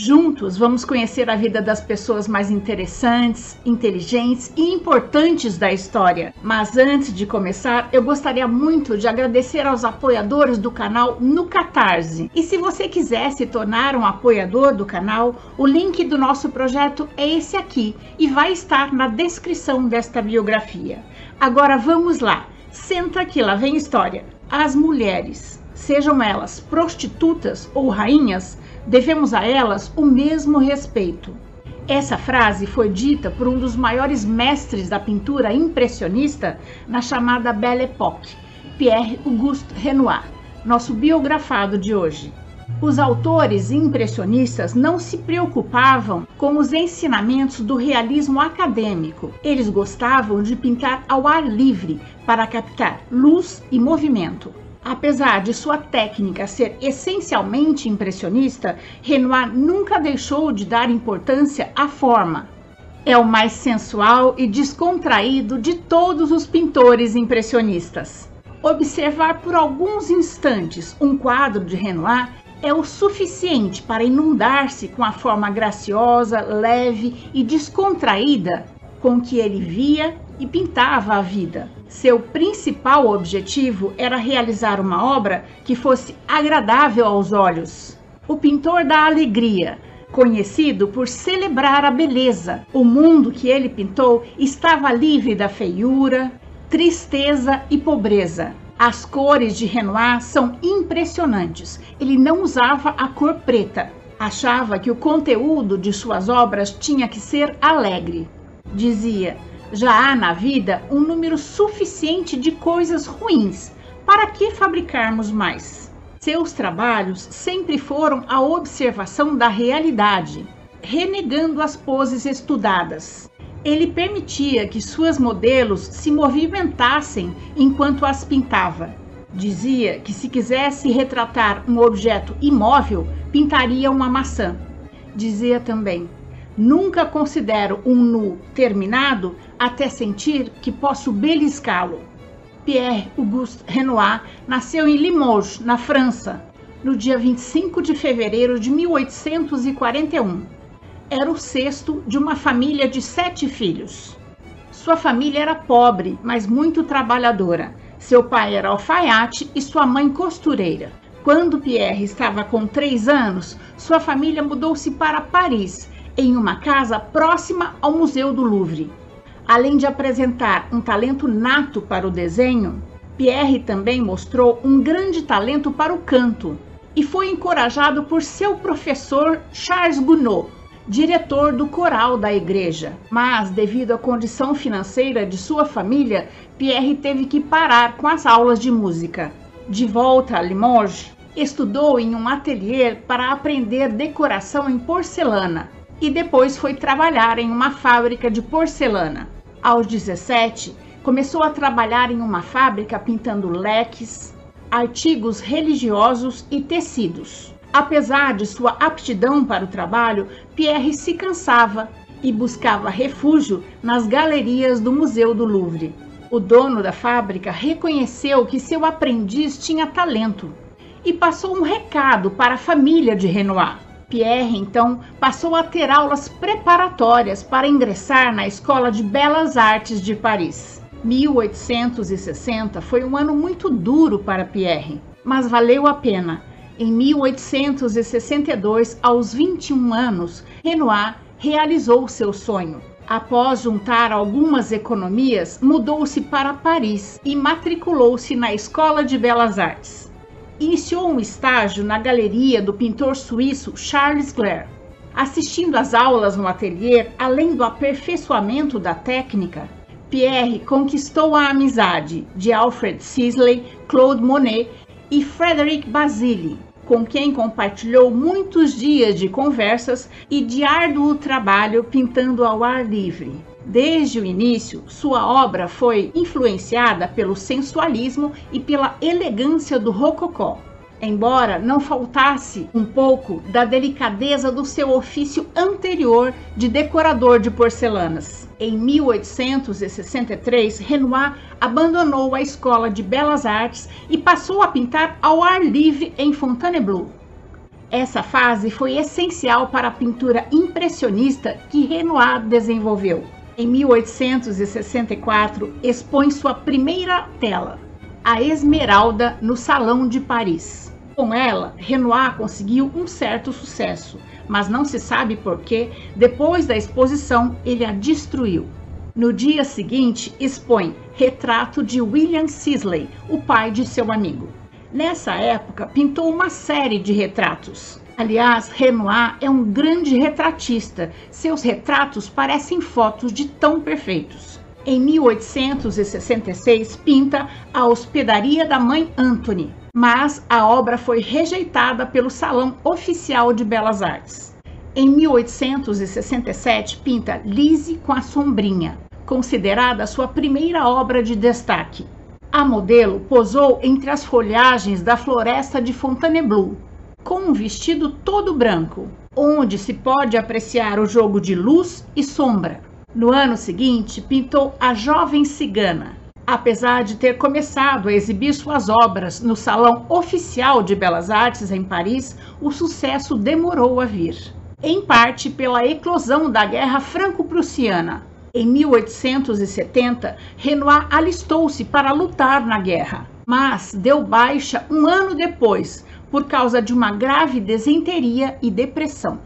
Juntos vamos conhecer a vida das pessoas mais interessantes, inteligentes e importantes da história. Mas antes de começar, eu gostaria muito de agradecer aos apoiadores do canal no Catarse. E se você quiser se tornar um apoiador do canal, o link do nosso projeto é esse aqui e vai estar na descrição desta biografia. Agora vamos lá. Senta aqui, lá vem história. As mulheres, sejam elas prostitutas ou rainhas, devemos a elas o mesmo respeito. Essa frase foi dita por um dos maiores mestres da pintura impressionista na chamada Belle Époque, Pierre Auguste Renoir, nosso biografado de hoje. Os autores impressionistas não se preocupavam com os ensinamentos do realismo acadêmico. Eles gostavam de pintar ao ar livre para captar luz e movimento. Apesar de sua técnica ser essencialmente impressionista, Renoir nunca deixou de dar importância à forma. É o mais sensual e descontraído de todos os pintores impressionistas. Observar por alguns instantes um quadro de Renoir é o suficiente para inundar-se com a forma graciosa, leve e descontraída com que ele via e pintava a vida. Seu principal objetivo era realizar uma obra que fosse agradável aos olhos. O pintor da alegria, conhecido por celebrar a beleza. O mundo que ele pintou estava livre da feiura, tristeza e pobreza. As cores de Renoir são impressionantes. Ele não usava a cor preta. Achava que o conteúdo de suas obras tinha que ser alegre. Dizia: já há na vida um número suficiente de coisas ruins. Para que fabricarmos mais? Seus trabalhos sempre foram a observação da realidade, renegando as poses estudadas. Ele permitia que suas modelos se movimentassem enquanto as pintava. Dizia que se quisesse retratar um objeto imóvel, pintaria uma maçã. Dizia também: Nunca considero um nu terminado até sentir que posso beliscá-lo. Pierre Auguste Renoir nasceu em Limoges, na França, no dia 25 de fevereiro de 1841. Era o sexto de uma família de sete filhos. Sua família era pobre, mas muito trabalhadora. Seu pai era alfaiate e sua mãe costureira. Quando Pierre estava com três anos, sua família mudou-se para Paris em uma casa próxima ao Museu do Louvre. Além de apresentar um talento nato para o desenho, Pierre também mostrou um grande talento para o canto e foi encorajado por seu professor Charles Gounod, diretor do coral da igreja. Mas, devido à condição financeira de sua família, Pierre teve que parar com as aulas de música. De volta a Limoges, estudou em um ateliê para aprender decoração em porcelana e depois foi trabalhar em uma fábrica de porcelana. Aos 17, começou a trabalhar em uma fábrica pintando leques, artigos religiosos e tecidos. Apesar de sua aptidão para o trabalho, Pierre se cansava e buscava refúgio nas galerias do Museu do Louvre. O dono da fábrica reconheceu que seu aprendiz tinha talento e passou um recado para a família de Renoir. Pierre, então, passou a ter aulas preparatórias para ingressar na Escola de Belas Artes de Paris. 1860 foi um ano muito duro para Pierre, mas valeu a pena. Em 1862, aos 21 anos, Renoir realizou seu sonho. Após juntar algumas economias, mudou-se para Paris e matriculou-se na Escola de Belas Artes iniciou um estágio na galeria do pintor suíço Charles Clair. Assistindo às aulas no ateliê, além do aperfeiçoamento da técnica, Pierre conquistou a amizade de Alfred Sisley, Claude Monet e Frederic Basile, com quem compartilhou muitos dias de conversas e de árduo trabalho pintando ao ar livre. Desde o início, sua obra foi influenciada pelo sensualismo e pela elegância do rococó. embora não faltasse um pouco da delicadeza do seu ofício anterior de decorador de porcelanas. Em 1863, Renoir abandonou a Escola de Belas Artes e passou a pintar ao ar livre em Fontainebleau. Essa fase foi essencial para a pintura impressionista que Renoir desenvolveu. Em 1864, expõe sua primeira tela, a Esmeralda, no Salão de Paris. Com ela, Renoir conseguiu um certo sucesso, mas não se sabe por que, depois da exposição, ele a destruiu. No dia seguinte, expõe Retrato de William Sisley, o pai de seu amigo. Nessa época, pintou uma série de retratos. Aliás, Renoir é um grande retratista. Seus retratos parecem fotos de tão perfeitos. Em 1866, pinta a Hospedaria da Mãe Anthony, mas a obra foi rejeitada pelo Salão Oficial de Belas Artes. Em 1867, pinta Lise com a Sombrinha, considerada sua primeira obra de destaque. A modelo posou entre as folhagens da floresta de Fontainebleau, com um vestido todo branco, onde se pode apreciar o jogo de luz e sombra. No ano seguinte, pintou A Jovem Cigana, Apesar de ter começado a exibir suas obras no Salão Oficial de Belas Artes em Paris, o sucesso demorou a vir. Em parte pela eclosão da Guerra Franco-Prussiana. Em 1870, Renoir alistou-se para lutar na guerra, mas deu baixa um ano depois por causa de uma grave desenteria e depressão.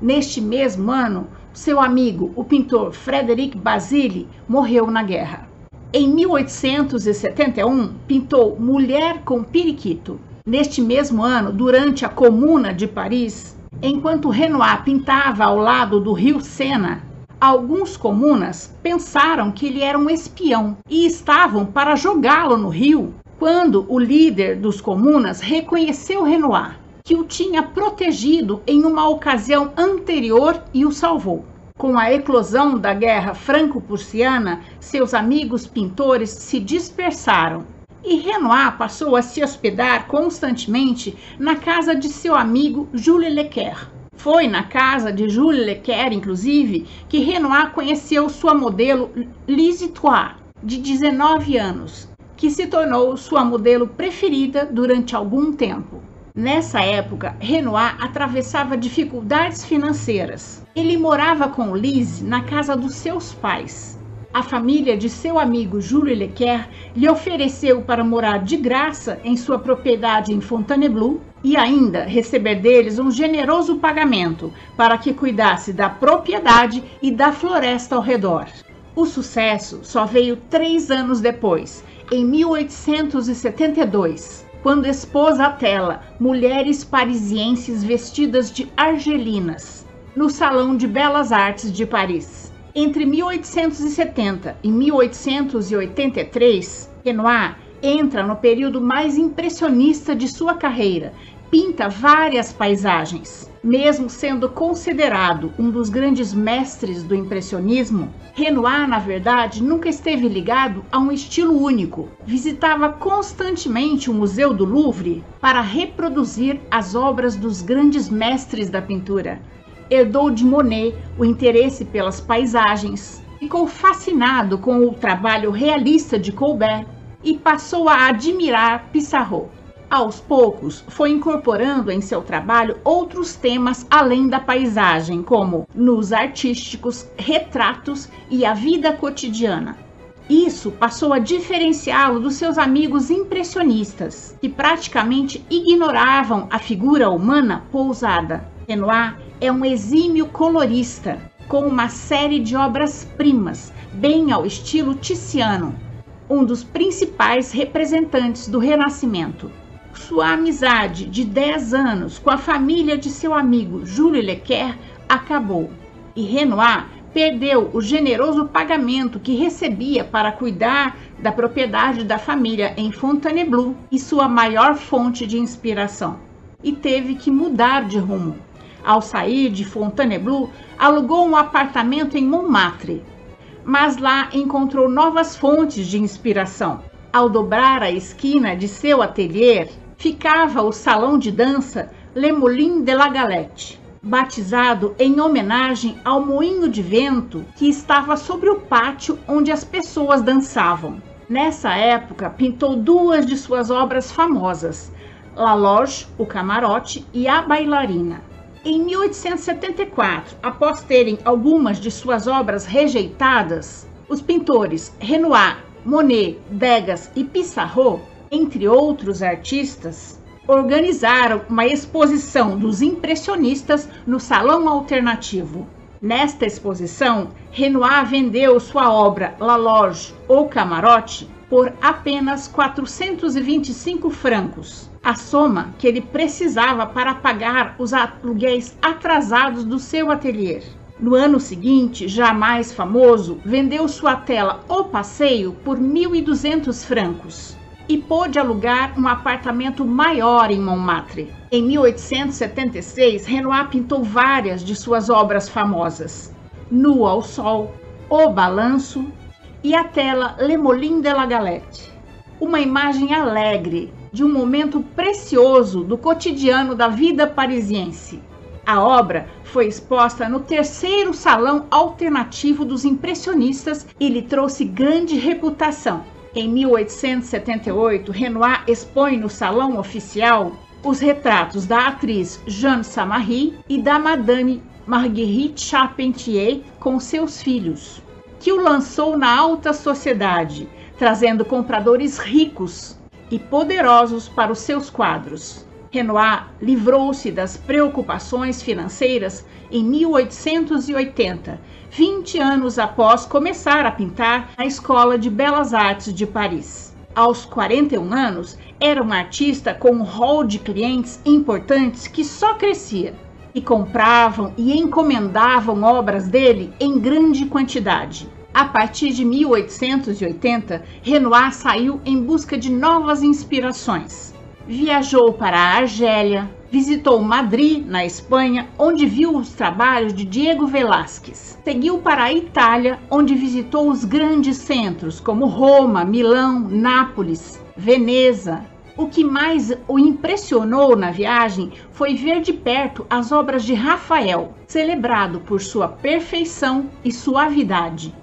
Neste mesmo ano, seu amigo, o pintor Frederic Basile, morreu na guerra. Em 1871, pintou Mulher com Periquito. Neste mesmo ano, durante a Comuna de Paris, enquanto Renoir pintava ao lado do rio Sena, alguns comunas pensaram que ele era um espião e estavam para jogá-lo no rio, quando o líder dos comunas reconheceu Renoir, que o tinha protegido em uma ocasião anterior e o salvou. Com a eclosão da Guerra Franco-Prussiana, seus amigos pintores se dispersaram e Renoir passou a se hospedar constantemente na casa de seu amigo Jules Lequer. Foi na casa de Jules Lequer, inclusive, que Renoir conheceu sua modelo Lise Trois, de 19 anos, que se tornou sua modelo preferida durante algum tempo. Nessa época, Renoir atravessava dificuldades financeiras. Ele morava com Lise na casa dos seus pais. A família de seu amigo Júlio Lequer lhe ofereceu para morar de graça em sua propriedade em Fontainebleau e ainda receber deles um generoso pagamento para que cuidasse da propriedade e da floresta ao redor. O sucesso só veio três anos depois, em 1872 quando expôs à tela mulheres parisienses vestidas de argelinas no Salão de Belas Artes de Paris. Entre 1870 e 1883, Renoir entra no período mais impressionista de sua carreira, pinta várias paisagens. Mesmo sendo considerado um dos grandes mestres do impressionismo, Renoir, na verdade, nunca esteve ligado a um estilo único. Visitava constantemente o Museu do Louvre para reproduzir as obras dos grandes mestres da pintura. Herdou de Monet o interesse pelas paisagens, ficou fascinado com o trabalho realista de Colbert e passou a admirar Pissarro. Aos poucos, foi incorporando em seu trabalho outros temas além da paisagem, como nos artísticos, retratos e a vida cotidiana. Isso passou a diferenciá-lo dos seus amigos impressionistas, que praticamente ignoravam a figura humana pousada. Renoir é um exímio colorista, com uma série de obras-primas, bem ao estilo Tiziano, um dos principais representantes do Renascimento sua amizade de 10 anos com a família de seu amigo Júlio Lequer acabou e Renoir perdeu o generoso pagamento que recebia para cuidar da propriedade da família em Fontainebleau e sua maior fonte de inspiração, e teve que mudar de rumo. Ao sair de Fontainebleau, alugou um apartamento em Montmartre, mas lá encontrou novas fontes de inspiração. Ao dobrar a esquina de seu ateliê, ficava o salão de dança Le Moulin de la Galette, batizado em homenagem ao moinho de vento que estava sobre o pátio onde as pessoas dançavam. Nessa época, pintou duas de suas obras famosas, La Loge, o camarote, e A Bailarina. Em 1874, após terem algumas de suas obras rejeitadas, os pintores Renoir, Monet, Degas e Pissarro, entre outros artistas, organizaram uma exposição dos impressionistas no Salão Alternativo. Nesta exposição, Renoir vendeu sua obra La Loge ou Camarote por apenas 425 francos a soma que ele precisava para pagar os aluguéis atrasados do seu ateliê. No ano seguinte, já mais famoso, vendeu sua tela O Passeio por 1.200 francos e pôde alugar um apartamento maior em Montmartre. Em 1876, Renoir pintou várias de suas obras famosas: Nua ao Sol, O Balanço e a tela Le Moulin de la Galette. Uma imagem alegre, de um momento precioso do cotidiano da vida parisiense. A obra foi exposta no terceiro Salão Alternativo dos Impressionistas e lhe trouxe grande reputação. Em 1878, Renoir expõe no Salão Oficial os retratos da atriz Jeanne Samary e da Madame Marguerite Charpentier com seus filhos, que o lançou na alta sociedade, trazendo compradores ricos e poderosos para os seus quadros. Renoir livrou-se das preocupações financeiras em 1880, 20 anos após começar a pintar na Escola de Belas Artes de Paris. Aos 41 anos, era um artista com um rol de clientes importantes que só crescia e compravam e encomendavam obras dele em grande quantidade. A partir de 1880, Renoir saiu em busca de novas inspirações. Viajou para a Argélia, visitou Madrid, na Espanha, onde viu os trabalhos de Diego Velázquez. Seguiu para a Itália, onde visitou os grandes centros como Roma, Milão, Nápoles, Veneza. O que mais o impressionou na viagem foi ver de perto as obras de Rafael, celebrado por sua perfeição e suavidade.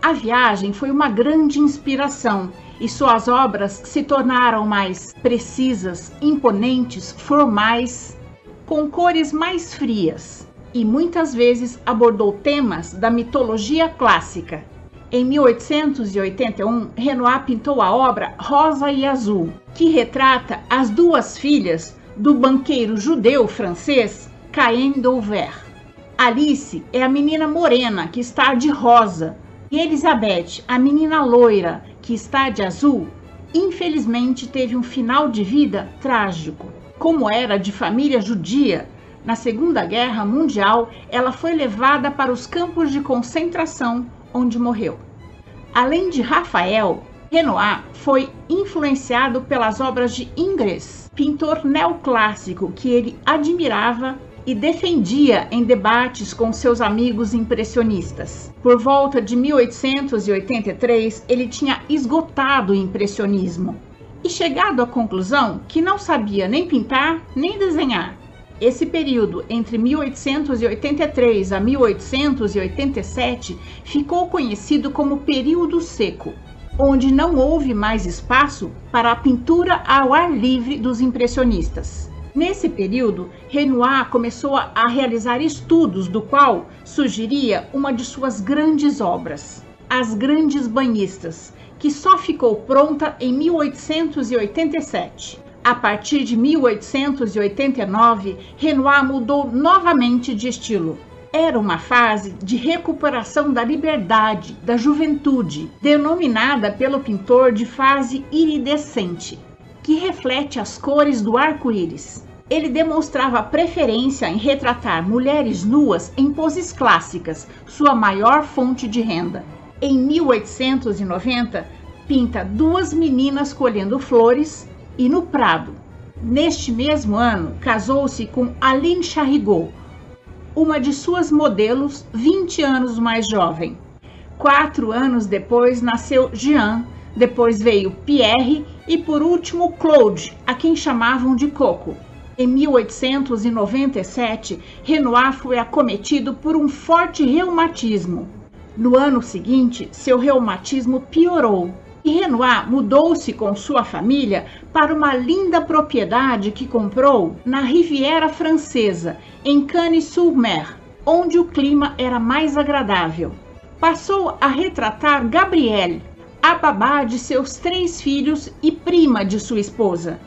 A viagem foi uma grande inspiração e suas obras se tornaram mais precisas, imponentes, formais, com cores mais frias e muitas vezes abordou temas da mitologia clássica. Em 1881, Renoir pintou a obra Rosa e Azul, que retrata as duas filhas do banqueiro judeu francês Caen Douvert. Alice é a menina morena que está de rosa e Elizabeth, a menina loira que está de azul, infelizmente teve um final de vida trágico. Como era de família judia, na Segunda Guerra Mundial ela foi levada para os campos de concentração, onde morreu. Além de Rafael, Renoir foi influenciado pelas obras de Ingres, pintor neoclássico que ele admirava e defendia em debates com seus amigos impressionistas. Por volta de 1883, ele tinha esgotado o impressionismo e chegado à conclusão que não sabia nem pintar nem desenhar. Esse período entre 1883 a 1887 ficou conhecido como período seco, onde não houve mais espaço para a pintura ao ar livre dos impressionistas. Nesse período, Renoir começou a realizar estudos, do qual surgiria uma de suas grandes obras, As Grandes Banhistas, que só ficou pronta em 1887. A partir de 1889, Renoir mudou novamente de estilo. Era uma fase de recuperação da liberdade, da juventude, denominada pelo pintor de fase iridescente que reflete as cores do arco-íris. Ele demonstrava preferência em retratar mulheres nuas em poses clássicas, sua maior fonte de renda. Em 1890, pinta duas meninas colhendo flores e no Prado. Neste mesmo ano, casou-se com Aline Charrigot, uma de suas modelos 20 anos mais jovem. Quatro anos depois nasceu Jean, depois veio Pierre e por último Claude, a quem chamavam de Coco. Em 1897, Renoir foi acometido por um forte reumatismo. No ano seguinte, seu reumatismo piorou e Renoir mudou-se com sua família para uma linda propriedade que comprou na Riviera Francesa, em Cannes-sur-Mer, onde o clima era mais agradável. Passou a retratar Gabrielle, a babá de seus três filhos e prima de sua esposa.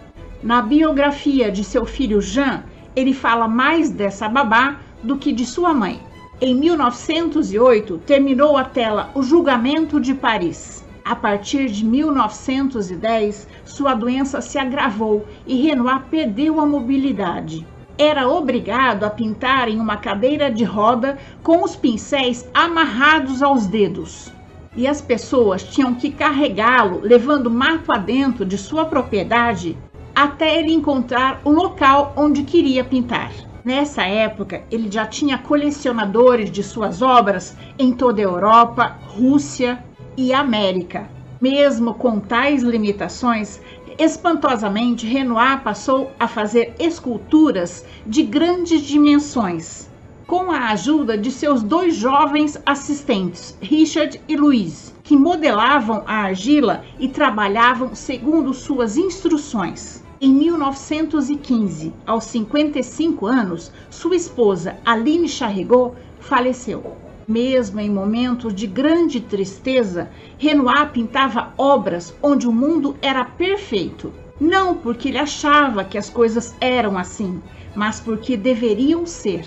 Na biografia de seu filho Jean, ele fala mais dessa babá do que de sua mãe. Em 1908, terminou a tela O Julgamento de Paris. A partir de 1910, sua doença se agravou e Renoir perdeu a mobilidade. Era obrigado a pintar em uma cadeira de roda com os pincéis amarrados aos dedos. E as pessoas tinham que carregá-lo, levando mato adentro de sua propriedade, até ele encontrar o local onde queria pintar. Nessa época, ele já tinha colecionadores de suas obras em toda a Europa, Rússia e América. Mesmo com tais limitações, espantosamente Renoir passou a fazer esculturas de grandes dimensões, com a ajuda de seus dois jovens assistentes, Richard e Louise, que modelavam a argila e trabalhavam segundo suas instruções. Em 1915, aos 55 anos, sua esposa Aline Charrigot faleceu. Mesmo em momentos de grande tristeza, Renoir pintava obras onde o mundo era perfeito. Não porque ele achava que as coisas eram assim, mas porque deveriam ser.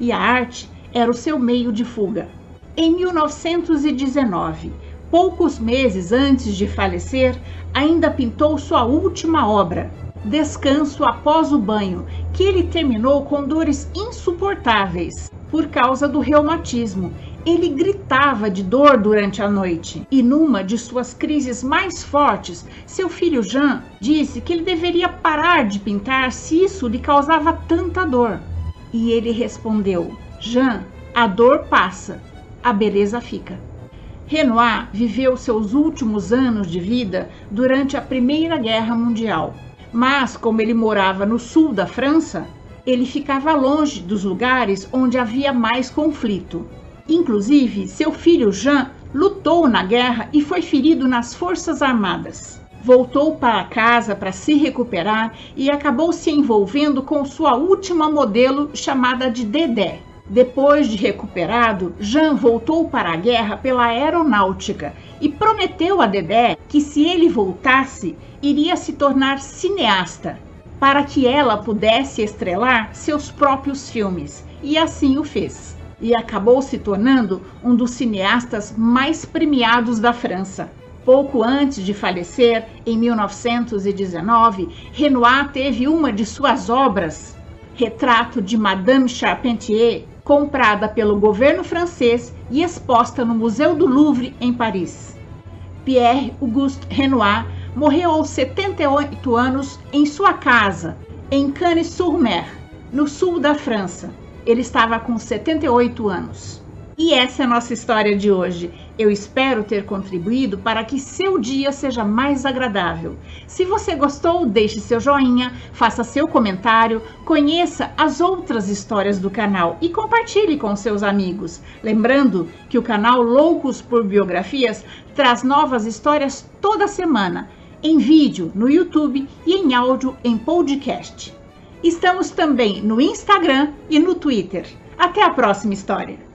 E a arte era o seu meio de fuga. Em 1919, poucos meses antes de falecer, ainda pintou sua última obra, Descanso após o banho, que ele terminou com dores insuportáveis por causa do reumatismo. Ele gritava de dor durante a noite e, numa de suas crises mais fortes, seu filho Jean disse que ele deveria parar de pintar se isso lhe causava tanta dor. E ele respondeu: Jean, a dor passa, a beleza fica. Renoir viveu seus últimos anos de vida durante a Primeira Guerra Mundial, mas como ele morava no sul da França, ele ficava longe dos lugares onde havia mais conflito. Inclusive, seu filho Jean lutou na guerra e foi ferido nas Forças Armadas. Voltou para casa para se recuperar e acabou se envolvendo com sua última modelo chamada de Dedé. Depois de recuperado, Jean voltou para a guerra pela aeronáutica e prometeu a Dedé que se ele voltasse, iria se tornar cineasta, para que ela pudesse estrelar seus próprios filmes. E assim o fez. E acabou se tornando um dos cineastas mais premiados da França. Pouco antes de falecer, em 1919, Renoir teve uma de suas obras, Retrato de Madame Charpentier, comprada pelo governo francês e exposta no Museu do Louvre, em Paris. Pierre Auguste Renoir morreu aos 78 anos em sua casa, em Cannes-sur-Mer, no sul da França. Ele estava com 78 anos. E essa é a nossa história de hoje. Eu espero ter contribuído para que seu dia seja mais agradável. Se você gostou, deixe seu joinha, faça seu comentário, conheça as outras histórias do canal e compartilhe com seus amigos. Lembrando que o canal Loucos por Biografias traz novas histórias toda semana, em vídeo no YouTube e em áudio em podcast. Estamos também no Instagram e no Twitter. Até a próxima história!